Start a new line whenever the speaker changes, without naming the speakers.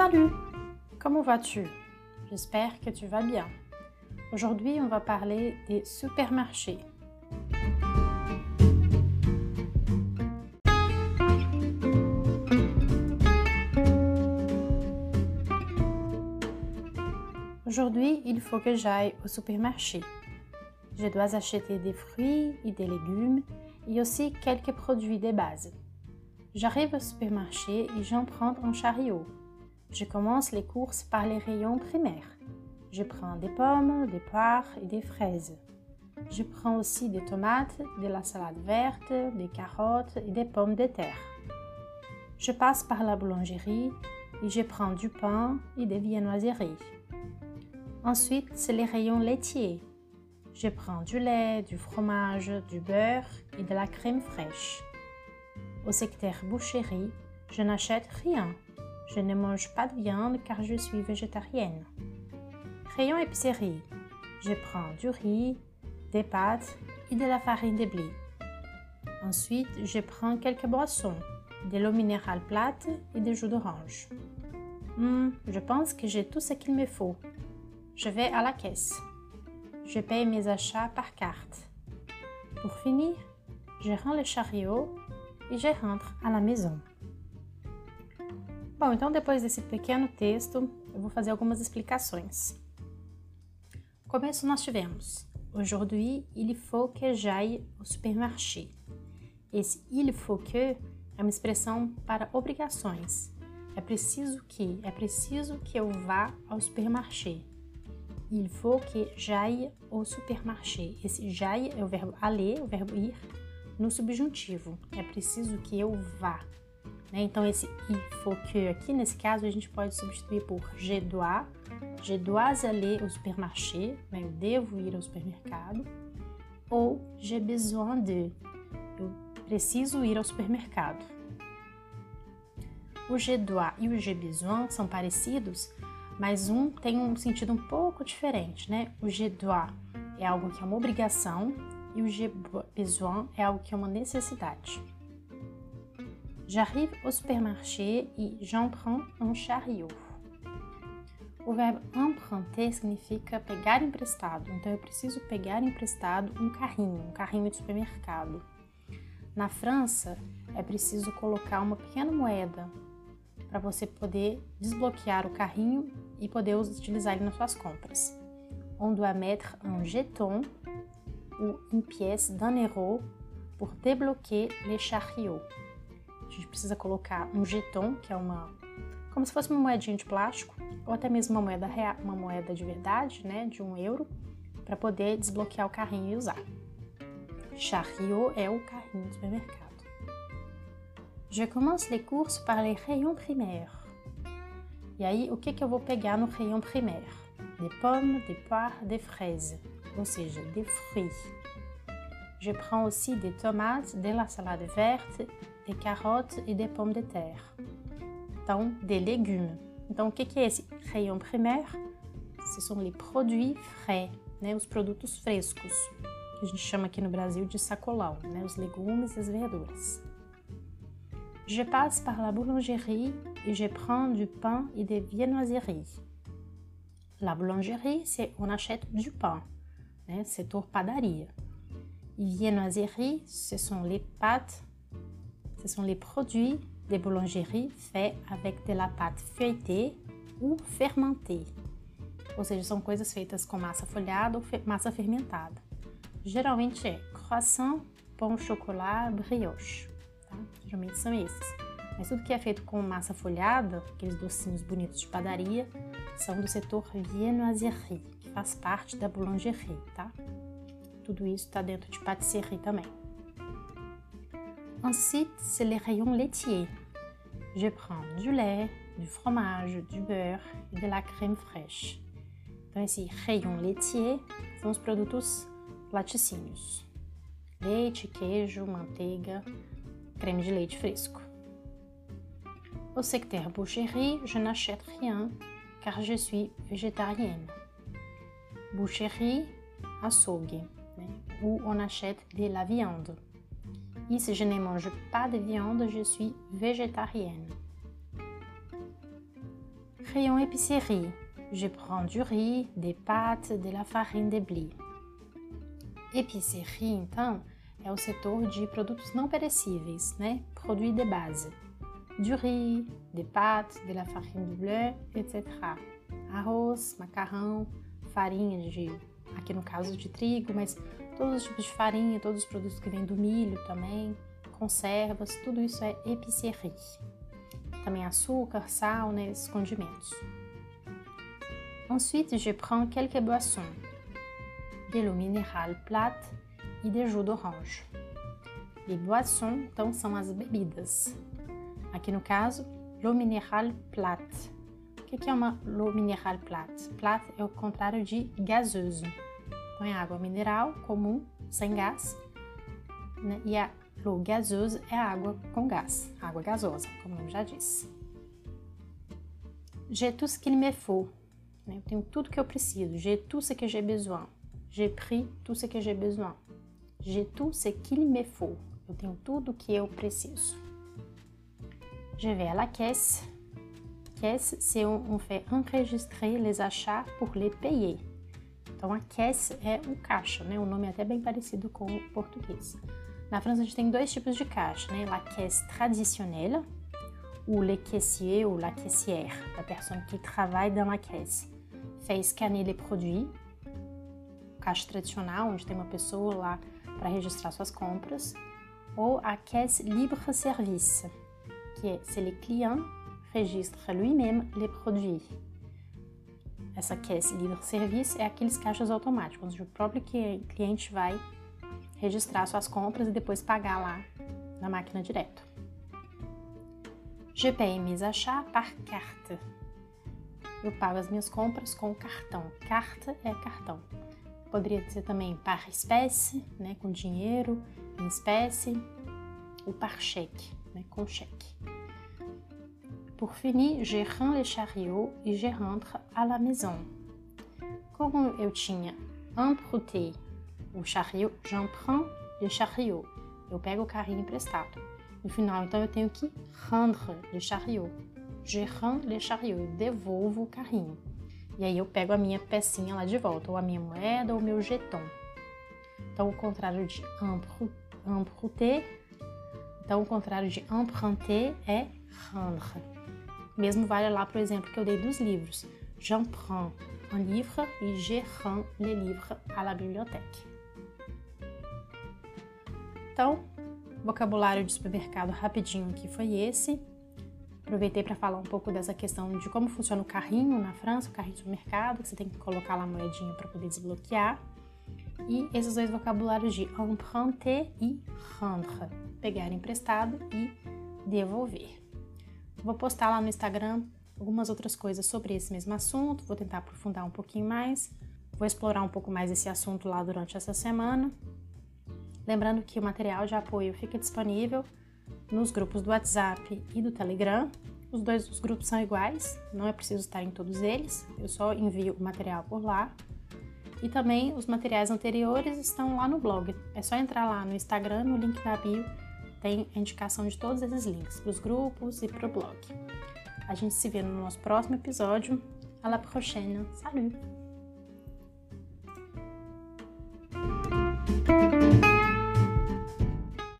Salut Comment vas-tu? J'espère que tu vas bien. Aujourd'hui, on va parler des supermarchés. Aujourd'hui, il faut que j'aille au supermarché. Je dois acheter des fruits et des légumes et aussi quelques produits de base. J'arrive au supermarché et j'en prends un chariot. Je commence les courses par les rayons primaires. Je prends des pommes, des poires et des fraises. Je prends aussi des tomates, de la salade verte, des carottes et des pommes de terre. Je passe par la boulangerie et je prends du pain et des viennoiseries. Ensuite, c'est les rayons laitiers. Je prends du lait, du fromage, du beurre et de la crème fraîche. Au secteur boucherie, je n'achète rien. Je ne mange pas de viande car je suis végétarienne. Rayon épicerie, je prends du riz, des pâtes et de la farine de blé. Ensuite, je prends quelques boissons, de l'eau minérale plate et des jus d'orange. Hmm, je pense que j'ai tout ce qu'il me faut. Je vais à la caisse. Je paye mes achats par carte. Pour finir, je rends le chariot e je rentre à la maison. Bom, então depois desse pequeno texto, eu vou fazer algumas explicações. Começo nós tivemos Aujourd'hui, il faut que j'aille au supermarché. Esse il faut que é uma expressão para obrigações. É preciso que, é preciso que eu vá ao supermarché. Il faut que j'aille au supermarché. Esse j'aille é o verbo aller, o verbo ir, no subjuntivo. É preciso que eu vá. Né? Então, esse il faut que aqui, nesse caso, a gente pode substituir por je dois. Je dois aller au supermarché. Né? Eu devo ir ao supermercado. Ou j'ai besoin de. Eu preciso ir ao supermercado. O je dois e o j'ai besoin são parecidos, mas um tem um sentido um pouco diferente, né? O je dois é algo que é uma obrigação e o j'ai besoin é algo que é uma necessidade. J'arrive au supermarché e j'en prends un chariot. O verbo emprunter significa pegar emprestado, então eu preciso pegar emprestado um carrinho, um carrinho de supermercado. Na França, é preciso colocar uma pequena moeda para você poder desbloquear o carrinho e poder utilizar ele nas suas compras. On doit mettre un jeton ou une pièce d'un euro pour débloquer les chariots. A gente precisa colocar um jeton, que é uma como se fosse uma moedinha de plástico, ou até mesmo uma moeda real, uma moeda de verdade, né, de um euro, para poder desbloquear o carrinho e usar. Chariot é o carrinho do supermercado. Je commence les courses par les rayons primaires. E aí, o que, que eu vou pegar no rayon primaire? Des pommes, des poires, des fraises ou seja, des fruits. Je prends aussi des tomates, de la salade verte, des carottes e des pommes de terre. Então, des légumes. Então, o que é esse rayon primaire? Ce sont les produits frais, né? os produtos frescos, que a gente chama aqui no Brasil de sacolão, né? os legumes e as verduras. Je passe par la boulangerie et je prends du pain et des viennoiseries. La boulangerie, c'est on achète du pain, né? setor padaria. E viennoiserie, ce sont les pâtes, ce sont les produits de boulangerie faits avec de la pâte feuilletée ou fermentée. Ou seja, são coisas feitas com massa folhada ou massa fermentada. Geralmente é croissant, pão chocolat, brioche. Tá? Geralmente são esses. Mas tudo que é feito com massa folhada, aqueles docinhos bonitos de padaria, são do setor viennoiserie, que faz parte da boulangerie, tá? Tudo isso está dentro de pâtisserie também. Ensuite, c'est les rayons laitiers. Je prends du lait, du fromage, du beurre e de la crème fraîche. Então, esse rayon laitier são os produtos laticínios. Leite, queijo, manteiga, creme de leite fresco. Au secteur boucherie, je n'achète rien car je suis végétarienne. Boucherie, açougue, né? où on achète de la viande. E se je ne mange pas de viande, je suis végétarienne. Rayon épicerie. Je prends du riz, des pâtes, de la farine de blé. Épicerie, então, é o setor de produtos não perecíveis, né? Produits de base. Du riz, des pâtes, de la farine de blé, etc. Arroz, macarrão, farinha de, aqui no caso de trigo, mas todos os tipos de farinha, todos os produtos que vêm do milho também, conservas, tudo isso é épicerie. Também açúcar, sal, né, esses condimentos. Ensuite, je prends quelques boissons. De l'eau minérale plate e de jus d'orange. Les boissons, então, são as bebidas. Aqui no caso, l'eau minérale plate. O que é uma l'eau minérale plate? Plate é o contrário de gasoso. É água mineral comum, sem gás. Né? E a l'eau gazeuse é água com gás, água gasosa, como o nome já diz. J'ai tout ce qu'il me faut. Né? Eu tenho tudo que eu preciso. J'ai tout ce que j'ai besoin. J'ai pris tout ce que j'ai besoin. J'ai tout ce qu'il me faut. Eu tenho tudo que eu preciso. Je vais à la caisse. Caisse, c'est on, on fait enregistrer les achats pour les payer. Então, a caisse é o caixa, né? O nome é até bem parecido com o português. Na França, a gente tem dois tipos de caixa, né? La caisse traditionnelle, ou le caissier ou la caissière, a pessoa que trabalha dans la caisse. Fait scanner les produits, caixa tradicional, onde tem uma pessoa lá para registrar suas compras, ou a caisse libre-service, que é se le client registre lui-même les produits. Essa caisse livre-service é aqueles caixas automáticos, onde o próprio cliente vai registrar suas compras e depois pagar lá na máquina direto. Mes achats par carte. Eu pago as minhas compras com cartão. Carte é cartão. Poderia dizer também par espécie, né, com dinheiro em espécie, ou par cheque, né, com cheque. Pour finir, je rends les chariots e je rentre à la maison. Como eu tinha emprunté o chariot, j'emprunte le chariot. Eu pego o carrinho emprestado. No final, então, eu tenho que rendre le chariot. Je rends le chariot. Eu devolvo o carrinho. E aí eu pego a minha pecinha lá de volta, ou a minha moeda, ou o meu jeton. Então, o contrário de emprunter, então o contrário de emprunter é rendre. Mesmo vale lá o exemplo que eu dei dos livros. J'emprunte un livre e je rends le livre à la bibliothèque. Então, vocabulário de supermercado rapidinho aqui foi esse. Aproveitei para falar um pouco dessa questão de como funciona o carrinho na França, o carrinho de supermercado, que você tem que colocar lá a moedinha para poder desbloquear. E esses dois vocabulários de emprunter e rendre, pegar emprestado e devolver. Vou postar lá no Instagram algumas outras coisas sobre esse mesmo assunto, vou tentar aprofundar um pouquinho mais, vou explorar um pouco mais esse assunto lá durante essa semana. Lembrando que o material de apoio fica disponível nos grupos do WhatsApp e do Telegram. Os dois os grupos são iguais, não é preciso estar em todos eles, eu só envio o material por lá. E também os materiais anteriores estão lá no blog. É só entrar lá no Instagram, no link da bio, tem a indicação de todos esses links para os grupos e para o blog. A gente se vê no nosso próximo episódio. À la prochaine. Salut!